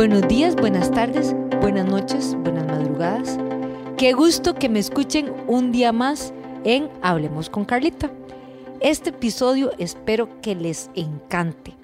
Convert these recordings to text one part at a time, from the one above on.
Buenos días, buenas tardes, buenas noches, buenas madrugadas. Qué gusto que me escuchen un día más en Hablemos con Carlita. Este episodio espero que les encante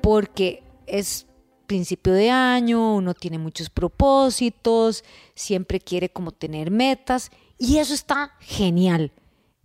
porque es principio de año, uno tiene muchos propósitos, siempre quiere como tener metas y eso está genial.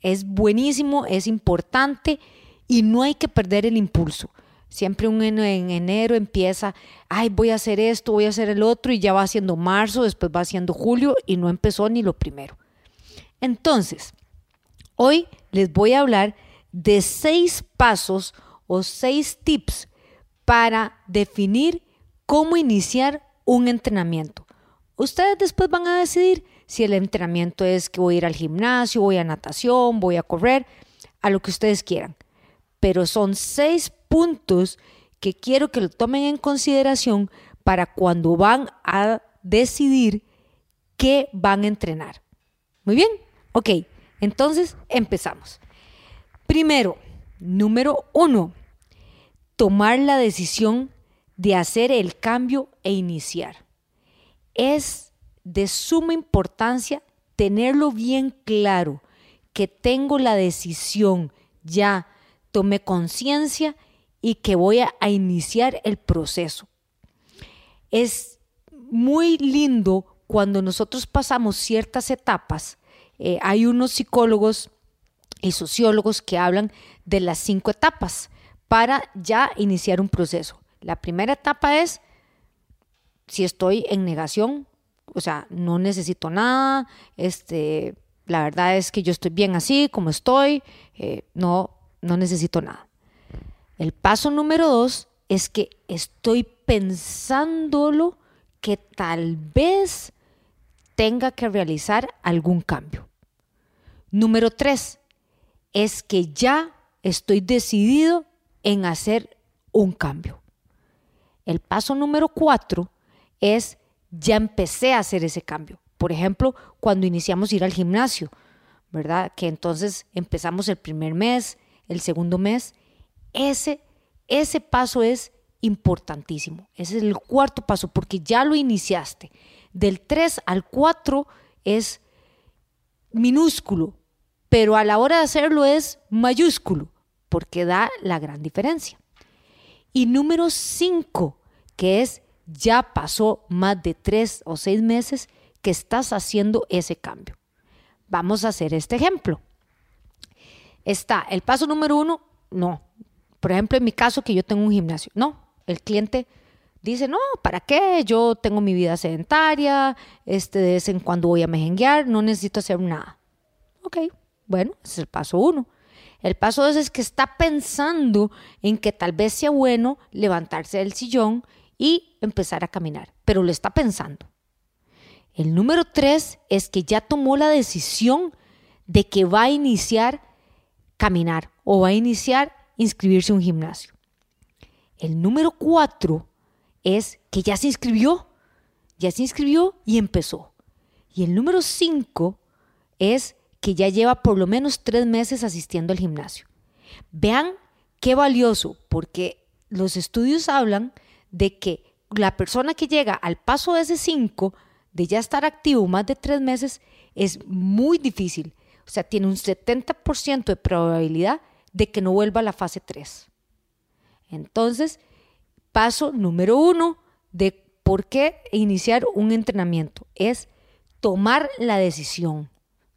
Es buenísimo, es importante y no hay que perder el impulso. Siempre un en, enero empieza, ay, voy a hacer esto, voy a hacer el otro, y ya va siendo marzo, después va siendo julio, y no empezó ni lo primero. Entonces, hoy les voy a hablar de seis pasos o seis tips para definir cómo iniciar un entrenamiento. Ustedes después van a decidir si el entrenamiento es que voy a ir al gimnasio, voy a natación, voy a correr, a lo que ustedes quieran. Pero son seis puntos que quiero que lo tomen en consideración para cuando van a decidir qué van a entrenar. Muy bien, ok, entonces empezamos. Primero, número uno, tomar la decisión de hacer el cambio e iniciar. Es de suma importancia tenerlo bien claro, que tengo la decisión, ya tomé conciencia y que voy a, iniciar el proceso. Es muy lindo cuando nosotros pasamos ciertas etapas. Eh, hay unos psicólogos y sociólogos que hablan de las cinco etapas para ya iniciar un proceso. La primera etapa es si estoy en negación, o sea, no necesito nada, este, la verdad es que yo estoy bien así como estoy, eh, no, no necesito nada. El paso número dos es que estoy pensándolo que tal vez tenga que realizar algún cambio. Número tres es que ya estoy decidido en hacer un cambio. El paso número cuatro es ya empecé a hacer ese cambio. Por ejemplo, cuando iniciamos a ir al gimnasio, ¿verdad? Que entonces empezamos el primer mes, el segundo mes ese, ese paso es importantísimo. Ese es el cuarto paso porque ya lo iniciaste. Del 3 al 4 es minúsculo, pero a la hora de hacerlo es mayúsculo porque da la gran diferencia. Y número 5, que es ya pasó más de 3 o 6 meses que estás haciendo ese cambio. Vamos a hacer este ejemplo. Está el paso número 1, no, por ejemplo, en mi caso, que yo tengo un gimnasio. No, el cliente dice, no, ¿para qué? Yo tengo mi vida sedentaria, este, de vez en cuando voy a mejenguear, no necesito hacer nada. Ok, bueno, ese es el paso uno. El paso dos es que está pensando en que tal vez sea bueno levantarse del sillón y empezar a caminar, pero lo está pensando. El número tres es que ya tomó la decisión de que va a iniciar caminar o va a iniciar inscribirse a un gimnasio. El número cuatro es que ya se inscribió, ya se inscribió y empezó. Y el número cinco es que ya lleva por lo menos tres meses asistiendo al gimnasio. Vean qué valioso, porque los estudios hablan de que la persona que llega al paso de ese cinco, de ya estar activo más de tres meses, es muy difícil. O sea, tiene un 70% de probabilidad de que no vuelva a la fase 3. Entonces, paso número uno de por qué iniciar un entrenamiento es tomar la decisión,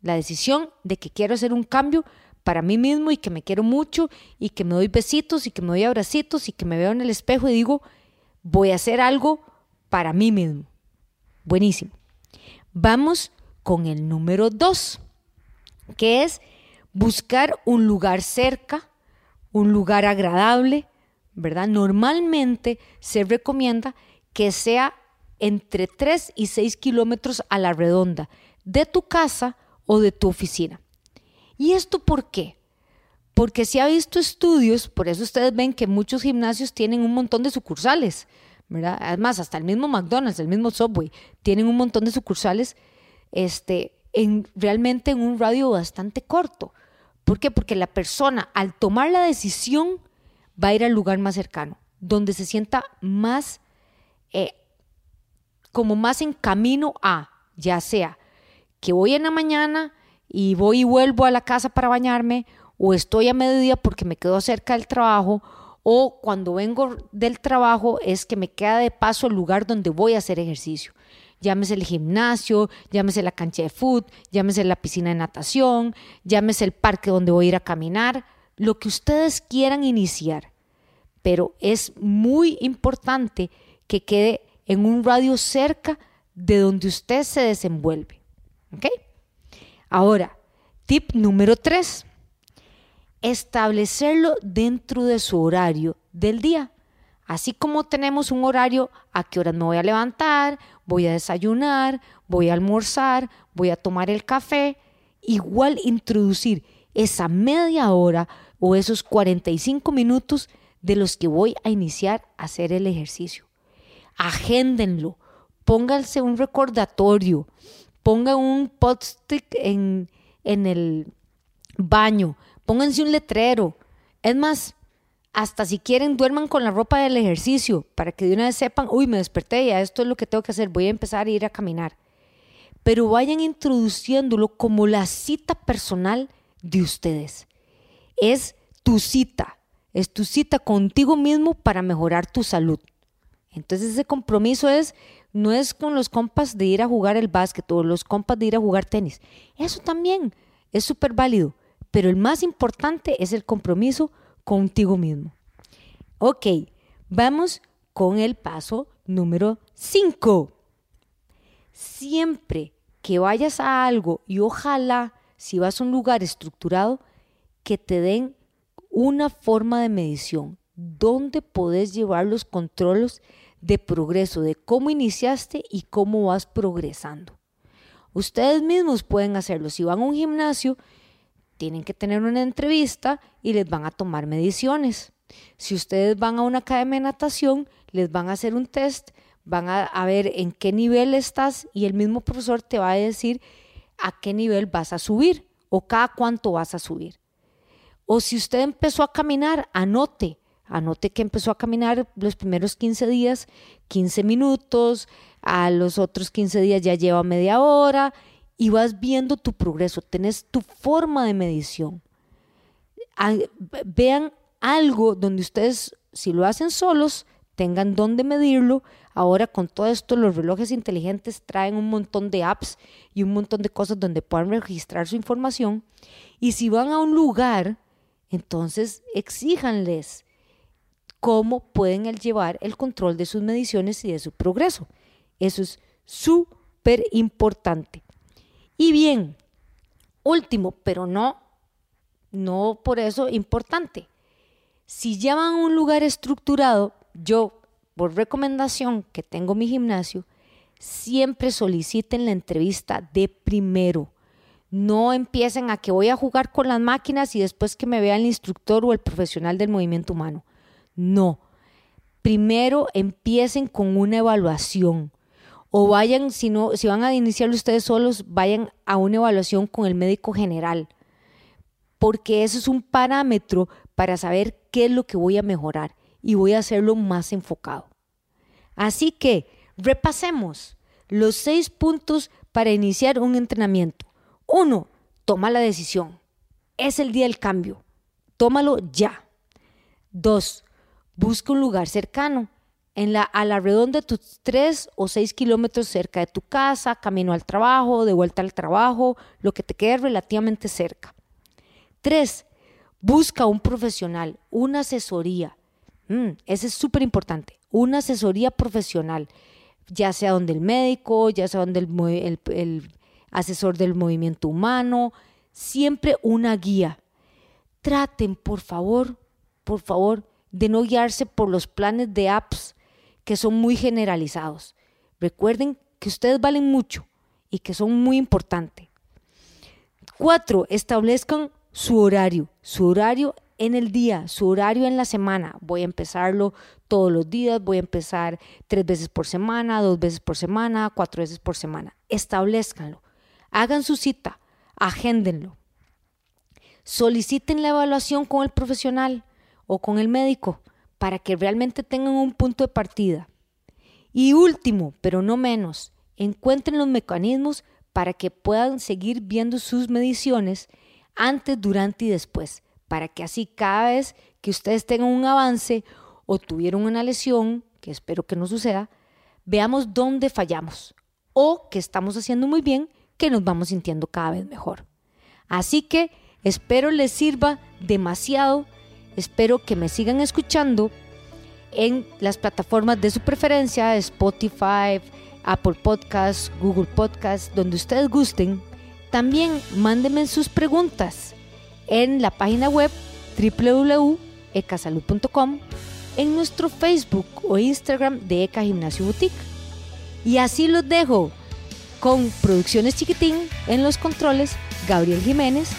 la decisión de que quiero hacer un cambio para mí mismo y que me quiero mucho y que me doy besitos y que me doy abracitos y que me veo en el espejo y digo, voy a hacer algo para mí mismo. Buenísimo. Vamos con el número dos, que es buscar un lugar cerca, un lugar agradable, ¿verdad? Normalmente se recomienda que sea entre 3 y 6 kilómetros a la redonda de tu casa o de tu oficina. ¿Y esto por qué? Porque se ha visto estudios, por eso ustedes ven que muchos gimnasios tienen un montón de sucursales, ¿verdad? Además, hasta el mismo McDonald's, el mismo Subway, tienen un montón de sucursales este, en, realmente en un radio bastante corto. ¿Por qué? Porque la persona al tomar la decisión va a ir al lugar más cercano, donde se sienta más, eh, como más en camino a, ya sea que voy en la mañana y voy y vuelvo a la casa para bañarme, o estoy a mediodía porque me quedo cerca del trabajo, o cuando vengo del trabajo es que me queda de paso el lugar donde voy a hacer ejercicio. Llámese el gimnasio, llámese la cancha de fútbol, llámese la piscina de natación, llámese el parque donde voy a ir a caminar, lo que ustedes quieran iniciar. Pero es muy importante que quede en un radio cerca de donde usted se desenvuelve. ¿Ok? Ahora, tip número tres establecerlo dentro de su horario del día. Así como tenemos un horario a qué horas me voy a levantar, voy a desayunar, voy a almorzar, voy a tomar el café, igual introducir esa media hora o esos 45 minutos de los que voy a iniciar a hacer el ejercicio. Agéndenlo, pónganse un recordatorio, pongan un post-it en, en el baño, Pónganse un letrero. Es más, hasta si quieren, duerman con la ropa del ejercicio para que de una vez sepan, uy, me desperté, ya esto es lo que tengo que hacer, voy a empezar a ir a caminar. Pero vayan introduciéndolo como la cita personal de ustedes. Es tu cita, es tu cita contigo mismo para mejorar tu salud. Entonces ese compromiso es, no es con los compas de ir a jugar el básquet o los compas de ir a jugar tenis. Eso también es súper válido pero el más importante es el compromiso contigo mismo. Ok, vamos con el paso número 5. Siempre que vayas a algo y ojalá si vas a un lugar estructurado, que te den una forma de medición donde podés llevar los controles de progreso, de cómo iniciaste y cómo vas progresando. Ustedes mismos pueden hacerlo. Si van a un gimnasio, tienen que tener una entrevista y les van a tomar mediciones. Si ustedes van a una academia de natación, les van a hacer un test, van a, ver en qué nivel estás y el mismo profesor te va a decir a qué nivel vas a subir o cada cuánto vas a subir. O si usted empezó a caminar, anote, anote que empezó a caminar los primeros 15 días, 15 minutos, a los otros 15 días ya lleva media hora y vas viendo tu progreso, tenés tu forma de medición. Vean algo donde ustedes, si lo hacen solos, tengan dónde medirlo. Ahora con todo esto, los relojes inteligentes traen un montón de apps y un montón de cosas donde puedan registrar su información. Y si van a un lugar, entonces exíjanles cómo pueden llevar el control de sus mediciones y de su progreso. Eso es súper importante. Y bien, último, pero no, no por eso importante. Si ya a un lugar estructurado, yo, por recomendación que tengo mi gimnasio, siempre soliciten la entrevista de primero. No empiecen a que voy a jugar con las máquinas y después que me vea el instructor o el profesional del movimiento humano. No. Primero empiecen con una evaluación o vayan, si, no, si van a iniciar ustedes solos, vayan a una evaluación con el médico general, porque eso es un parámetro para saber qué es lo que voy a mejorar y voy a hacerlo más enfocado. Así que repasemos los seis puntos para iniciar un entrenamiento. Uno, toma la decisión. Es el día del cambio. Tómalo ya. Dos, busca un lugar cercano en la, a la redonda de tus tres o seis kilómetros cerca de tu casa, camino al trabajo, de vuelta al trabajo, lo que te quede relativamente cerca. Tres, busca un profesional, una asesoría. Mm, ese es súper importante, una asesoría profesional, ya sea donde el médico, ya sea donde el, el asesor del movimiento humano, siempre una guía. Traten, por favor, por favor, de no guiarse por los planes de apps que son muy generalizados. Recuerden que ustedes valen mucho y que son muy importantes. Cuatro, establezcan su horario, su horario en el día, su horario en la semana. Voy a empezarlo todos los días, voy a empezar tres veces por semana, dos veces por semana, cuatro veces por semana. Establezcanlo. Hagan su cita, agéndenlo. Soliciten la evaluación con el profesional o con el médico para que realmente tengan un punto de partida. Y último, pero no menos, encuentren los mecanismos para que puedan seguir viendo sus mediciones antes, durante y después, para que así cada vez que ustedes tengan un avance o tuvieron una lesión, que espero que no suceda, veamos dónde fallamos o que estamos haciendo muy bien, que nos vamos sintiendo cada vez mejor. Así que espero les sirva demasiado, espero que me sigan escuchando en las plataformas de su preferencia, Spotify, Apple Podcasts, Google Podcasts, donde ustedes gusten. También mándenme sus preguntas en la página web www.ecasalud.com, en nuestro Facebook o Instagram de Eca Gimnasio Boutique. Y así los dejo con Producciones Chiquitín en los controles, Gabriel Jiménez,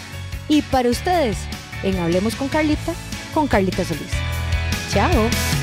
y para ustedes en Hablemos con Carlita, con Carlita Solís. Chao.